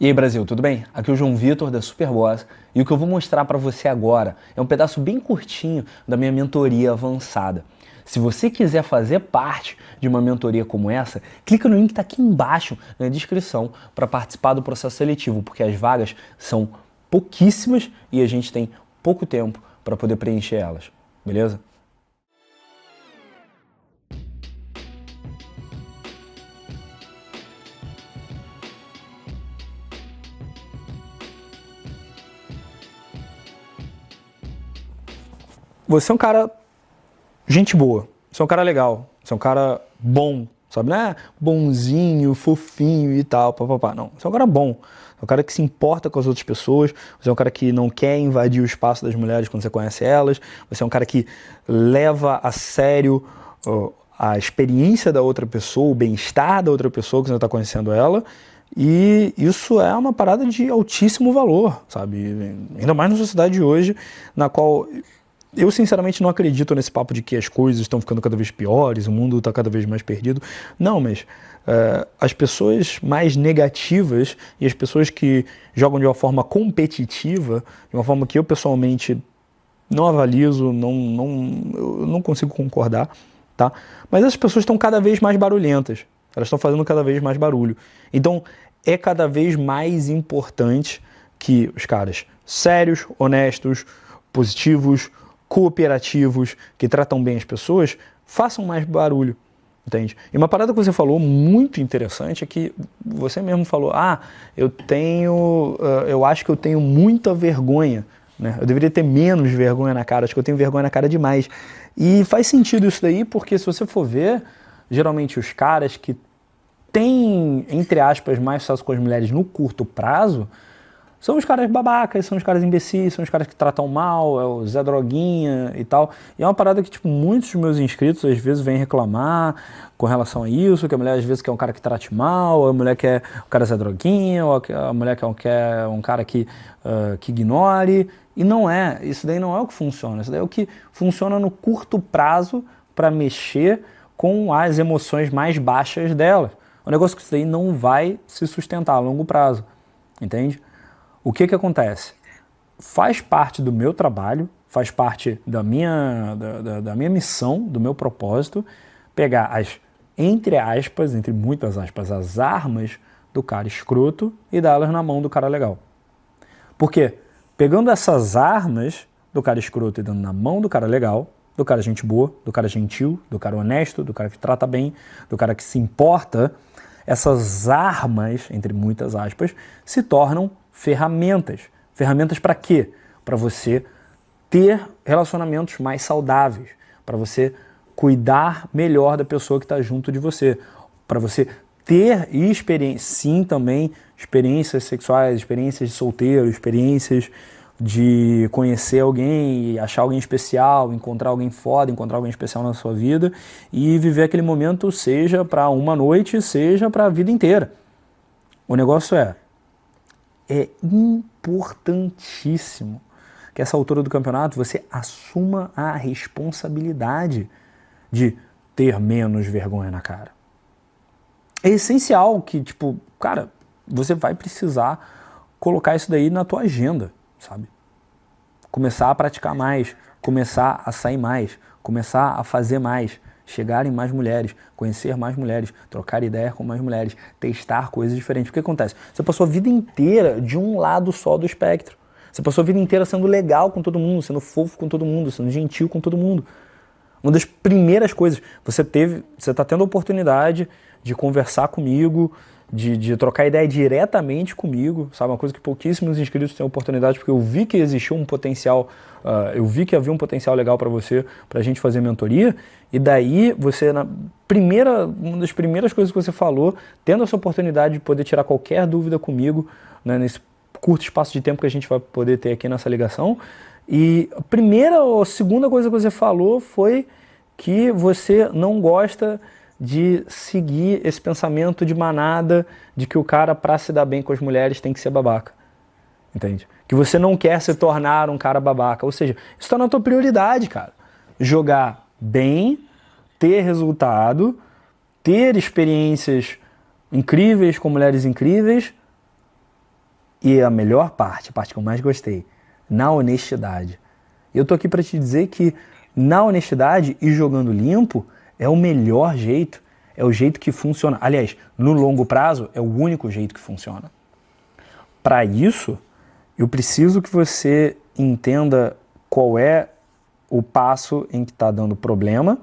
E aí Brasil, tudo bem? Aqui é o João Vitor da Superboss e o que eu vou mostrar para você agora é um pedaço bem curtinho da minha mentoria avançada. Se você quiser fazer parte de uma mentoria como essa, clica no link que está aqui embaixo na descrição para participar do processo seletivo, porque as vagas são pouquíssimas e a gente tem pouco tempo para poder preencher elas, beleza? Você é um cara gente boa, você é um cara legal, você é um cara bom, sabe? Não é bonzinho, fofinho e tal, papapá. Não, você é um cara bom. É um cara que se importa com as outras pessoas, você é um cara que não quer invadir o espaço das mulheres quando você conhece elas, você é um cara que leva a sério uh, a experiência da outra pessoa, o bem-estar da outra pessoa que você está conhecendo ela, e isso é uma parada de altíssimo valor, sabe? Ainda mais na sociedade de hoje, na qual eu sinceramente não acredito nesse papo de que as coisas estão ficando cada vez piores, o mundo está cada vez mais perdido. Não, mas uh, as pessoas mais negativas e as pessoas que jogam de uma forma competitiva, de uma forma que eu pessoalmente não avalizo, não, não, não consigo concordar, tá? Mas as pessoas estão cada vez mais barulhentas, elas estão fazendo cada vez mais barulho. Então é cada vez mais importante que os caras sérios, honestos, positivos, cooperativos, que tratam bem as pessoas, façam mais barulho. Entende? E uma parada que você falou muito interessante é que você mesmo falou: ah, eu tenho, eu acho que eu tenho muita vergonha. Né? Eu deveria ter menos vergonha na cara, acho que eu tenho vergonha na cara demais. E faz sentido isso daí, porque se você for ver, geralmente os caras que têm, entre aspas, mais sucesso com as mulheres no curto prazo, são os caras babacas, são os caras imbecis, são os caras que tratam mal, é o Zé Droguinha e tal. E é uma parada que, tipo, muitos dos meus inscritos às vezes vêm reclamar com relação a isso, que a mulher às vezes quer um cara que trate mal, a mulher quer o cara Zé Droguinha, ou a mulher quer um, quer um cara que, uh, que ignore. E não é, isso daí não é o que funciona, isso daí é o que funciona no curto prazo para mexer com as emoções mais baixas dela. O negócio que isso daí não vai se sustentar a longo prazo, entende? O que, que acontece? Faz parte do meu trabalho, faz parte da minha, da, da, da minha missão, do meu propósito, pegar as, entre aspas, entre muitas aspas, as armas do cara escroto e dá-las na mão do cara legal. Por quê? Pegando essas armas do cara escroto e dando na mão do cara legal, do cara gente boa, do cara gentil, do cara honesto, do cara que trata bem, do cara que se importa, essas armas, entre muitas aspas, se tornam ferramentas. Ferramentas para quê? Para você ter relacionamentos mais saudáveis, para você cuidar melhor da pessoa que está junto de você, para você ter experiência, sim também experiências sexuais, experiências de solteiro, experiências de conhecer alguém, achar alguém especial, encontrar alguém foda, encontrar alguém especial na sua vida e viver aquele momento, seja para uma noite, seja para a vida inteira. O negócio é, é importantíssimo que essa altura do campeonato você assuma a responsabilidade de ter menos vergonha na cara. É essencial que, tipo, cara, você vai precisar colocar isso daí na tua agenda, sabe? Começar a praticar mais, começar a sair mais, começar a fazer mais, chegar em mais mulheres, conhecer mais mulheres, trocar ideia com mais mulheres, testar coisas diferentes. O que acontece? Você passou a vida inteira de um lado só do espectro. Você passou a vida inteira sendo legal com todo mundo, sendo fofo com todo mundo, sendo gentil com todo mundo. Uma das primeiras coisas, você teve, você está tendo a oportunidade de conversar comigo, de, de, trocar ideia diretamente comigo, sabe? Uma coisa que pouquíssimos inscritos têm oportunidade, porque eu vi que existia um potencial, uh, eu vi que havia um potencial legal para você, para a gente fazer mentoria, e daí você, na primeira, uma das primeiras coisas que você falou, tendo essa oportunidade de poder tirar qualquer dúvida comigo, né, nesse curto espaço de tempo que a gente vai poder ter aqui nessa ligação, e a primeira ou segunda coisa que você falou foi que você não gosta de seguir esse pensamento de manada de que o cara, para se dar bem com as mulheres, tem que ser babaca. Entende? Que você não quer se tornar um cara babaca. Ou seja, isso está na tua prioridade, cara. Jogar bem, ter resultado, ter experiências incríveis com mulheres incríveis, E a melhor parte, a parte que eu mais gostei, na honestidade. Eu tô aqui para te dizer que na honestidade e jogando limpo é o melhor jeito, é o jeito que funciona. Aliás, no longo prazo é o único jeito que funciona. Para isso, eu preciso que você entenda qual é o passo em que está dando problema,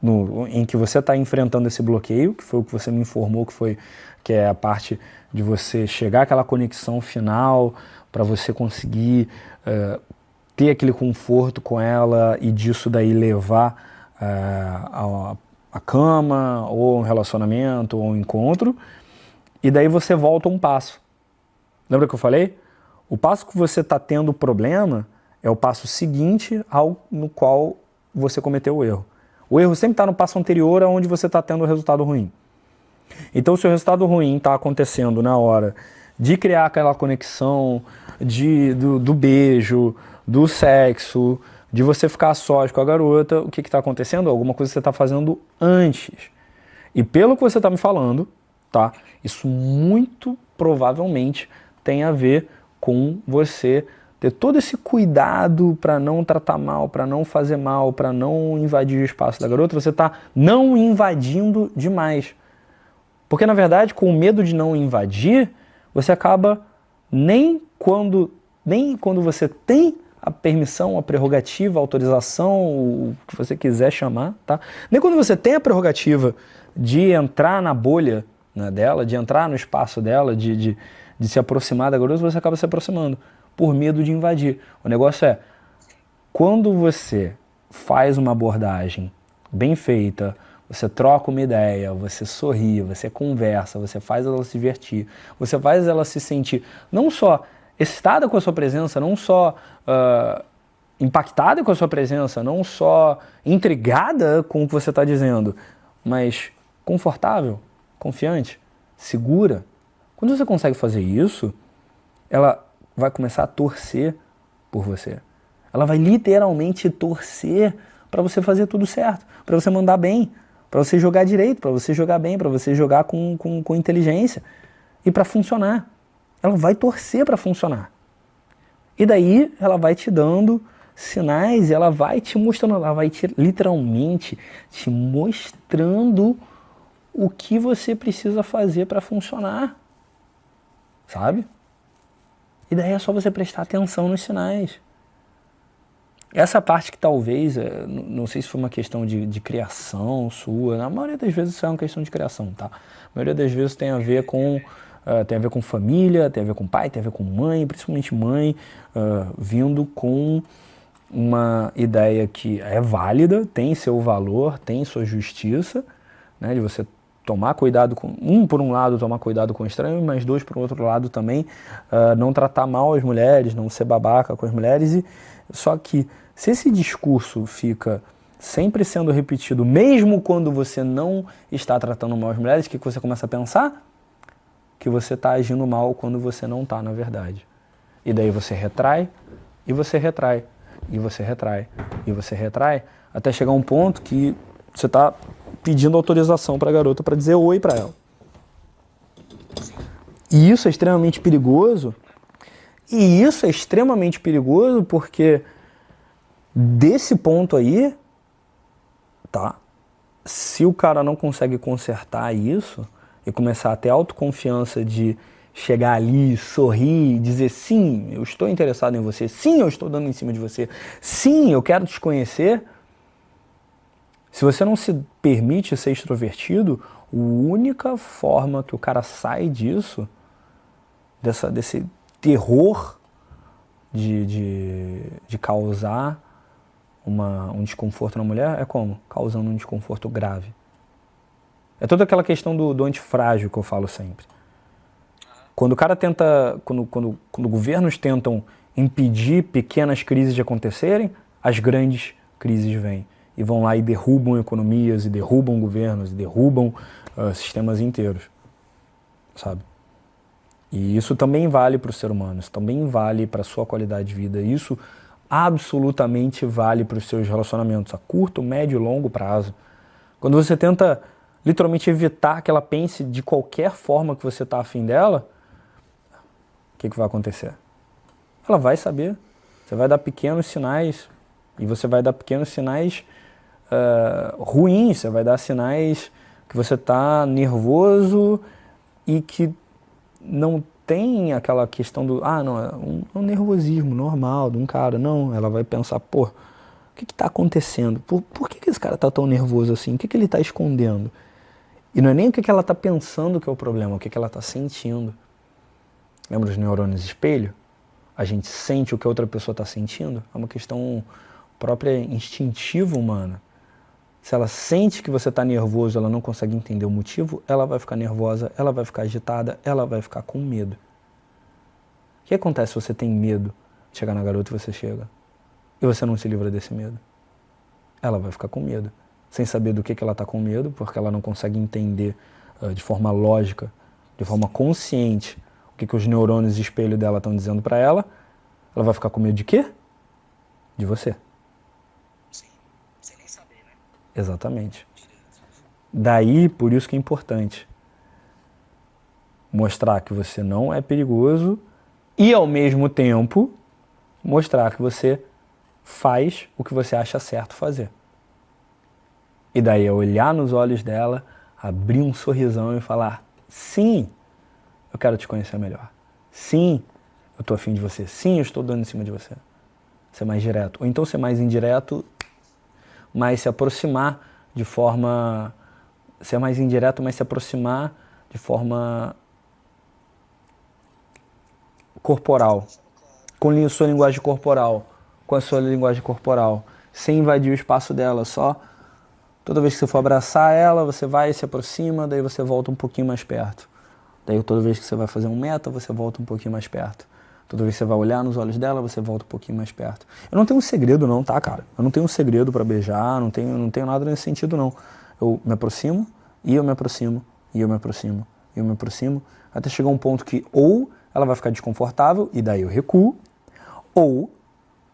no, em que você está enfrentando esse bloqueio, que foi o que você me informou que foi que é a parte de você chegar àquela conexão final para você conseguir uh, ter aquele conforto com ela e disso daí levar uh, a, a cama ou um relacionamento ou um encontro e daí você volta um passo. Lembra que eu falei? O passo que você está tendo problema é o passo seguinte ao no qual você cometeu o erro. O erro sempre está no passo anterior aonde você está tendo o resultado ruim. Então, se o resultado ruim está acontecendo na hora de criar aquela conexão de, do, do, beijo, do sexo, de você ficar sós com a garota, o que está acontecendo? Alguma coisa que você está fazendo antes. E pelo que você está me falando, tá? Isso muito provavelmente tem a ver com você ter todo esse cuidado para não tratar mal, para não fazer mal, para não invadir o espaço da garota, você está não invadindo demais. Porque na verdade, com o medo de não invadir, você acaba nem quando nem quando você tem a permissão, a prerrogativa, a autorização, o que você quiser chamar, tá? Nem quando você tem a prerrogativa de entrar na bolha né, dela, de entrar no espaço dela, de, de, de se aproximar da garota, você acaba se aproximando por medo de invadir. O negócio é, quando você faz uma abordagem bem feita, você troca uma ideia, você sorri, você conversa, você faz ela se divertir, você faz ela se sentir não só excitada com a sua presença, não só uh, impactada com a sua presença, não só intrigada com o que você está dizendo, mas confortável, confiante, segura. Quando você consegue fazer isso, ela vai começar a torcer por você. Ela vai literalmente torcer para você fazer tudo certo, para você mandar bem, para você jogar direito, para você jogar bem, para você jogar com, com, com inteligência e para funcionar. Ela vai torcer para funcionar. E daí ela vai te dando sinais, ela vai te mostrando, ela vai te, literalmente te mostrando o que você precisa fazer para funcionar. Sabe? E daí é só você prestar atenção nos sinais. Essa parte que talvez, é, não sei se foi uma questão de, de, criação sua, na maioria das vezes isso é uma questão de criação, tá? A maioria das vezes tem a ver com, uh, tem a ver com família, tem a ver com pai, tem a ver com mãe, principalmente mãe, uh, vindo com uma ideia que é válida, tem seu valor, tem sua justiça, né, de você tomar cuidado com um por um lado tomar cuidado com o estranho, mas dois por outro lado também uh, não tratar mal as mulheres, não ser babaca com as mulheres e só que se esse discurso fica sempre sendo repetido, mesmo quando você não está tratando mal as mulheres, o que você começa a pensar? Que você está agindo mal quando você não está, na verdade. E daí você retrai, e você retrai, e você retrai, e você retrai, até chegar um ponto que você está pedindo autorização para a garota para dizer oi para ela. E isso é extremamente perigoso. E isso é extremamente perigoso porque desse ponto aí, tá? Se o cara não consegue consertar isso e começar a ter autoconfiança de chegar ali, sorrir, dizer sim, eu estou interessado em você, sim, eu estou dando em cima de você, sim, eu quero te conhecer se você não se permite ser extrovertido, a única forma que o cara sai disso, dessa, desse terror de, de, de causar uma, um desconforto na mulher, é como? Causando um desconforto grave. É toda aquela questão do, do antifrágil que eu falo sempre. Quando o cara tenta, quando, quando, quando governos tentam impedir pequenas crises de acontecerem, as grandes crises vêm e vão lá e derrubam economias, e derrubam governos, e derrubam uh, sistemas inteiros, sabe? E isso também vale para o ser humano, isso também vale para a sua qualidade de vida, isso absolutamente vale para os seus relacionamentos a curto, médio e longo prazo. Quando você tenta literalmente evitar que ela pense de qualquer forma que você está afim dela, que, que vai acontecer? Ela vai saber. Você vai dar pequenos sinais e você vai dar pequenos sinais uh, ruins, você vai dar sinais que você está nervoso e que não tem aquela questão do, ah, não, é um, um nervosismo normal de um cara. Não, ela vai pensar, pô, o que está acontecendo? Por, por que, que esse cara está tão nervoso assim? O que, que ele está escondendo? E não é nem o que, ela está pensando que é o problema, o que, ela está sentindo. Lembra os neurônios espelho? A gente sente o que a outra pessoa está sentindo? É uma questão própria instintiva humana. Se ela sente que você está nervoso, ela não consegue entender o motivo, ela vai ficar nervosa, ela vai ficar agitada, ela vai ficar com medo. O que acontece se você tem medo de chegar na garota e você chega? E você não se livra desse medo? Ela vai ficar com medo, sem saber do que, que ela está com medo, porque ela não consegue entender uh, de forma lógica, de forma consciente, o que, que os neurônios de espelho dela estão dizendo para ela. Ela vai ficar com medo de quê? De você. Exatamente. Daí, por isso que é importante mostrar que você não é perigoso e, ao mesmo tempo, mostrar que você faz o que você acha certo fazer. E daí é olhar nos olhos dela, abrir um sorrisão e falar: sim, eu quero te conhecer melhor. Sim, eu estou afim de você. Sim, eu estou dando em cima de você. Ser mais direto. Ou então ser mais indireto mas se aproximar de forma. ser mais indireto, mas se aproximar de forma corporal, com a sua linguagem corporal, com a sua linguagem corporal, sem invadir o espaço dela, só toda vez que você for abraçar ela, você vai se aproxima, daí você volta um pouquinho mais perto. Daí toda vez que você vai fazer um meta, você volta um pouquinho mais perto. Toda vez que você vai olhar nos olhos dela, você volta um pouquinho mais perto. Eu não tenho um segredo não, tá, cara? Eu não tenho um segredo para beijar, não tenho, não tenho nada nesse sentido não. Eu me aproximo, e eu me aproximo, e eu me aproximo, e eu me aproximo, até chegar um ponto que ou ela vai ficar desconfortável, e daí eu recuo, ou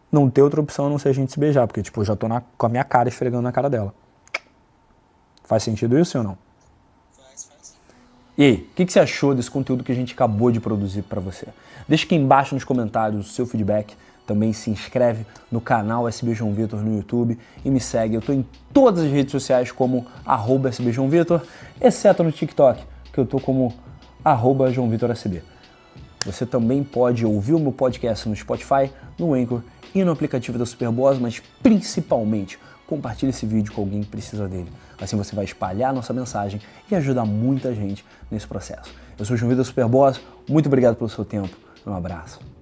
não ter outra opção a não ser a gente se beijar, porque tipo, eu já tô na, com a minha cara esfregando na cara dela. Faz sentido isso ou não? E aí, o que, que, você achou desse conteúdo que a gente acabou de produzir para você? Deixa aqui embaixo nos comentários o seu feedback. Também se inscreve no canal SB João Vitor no YouTube e me segue. Eu estou em todas as redes sociais como arroba SB João Vitor, exceto no TikTok, que eu estou como arroba João Vitor SB. Você também pode ouvir o meu podcast no Spotify, no Anchor e no aplicativo da Superboss, mas principalmente compartilhe esse vídeo com alguém que precisa dele. Assim você vai espalhar nossa mensagem e ajudar muita gente nesse processo. Eu sou o João Vida Superboss, muito obrigado pelo seu tempo. Um abraço.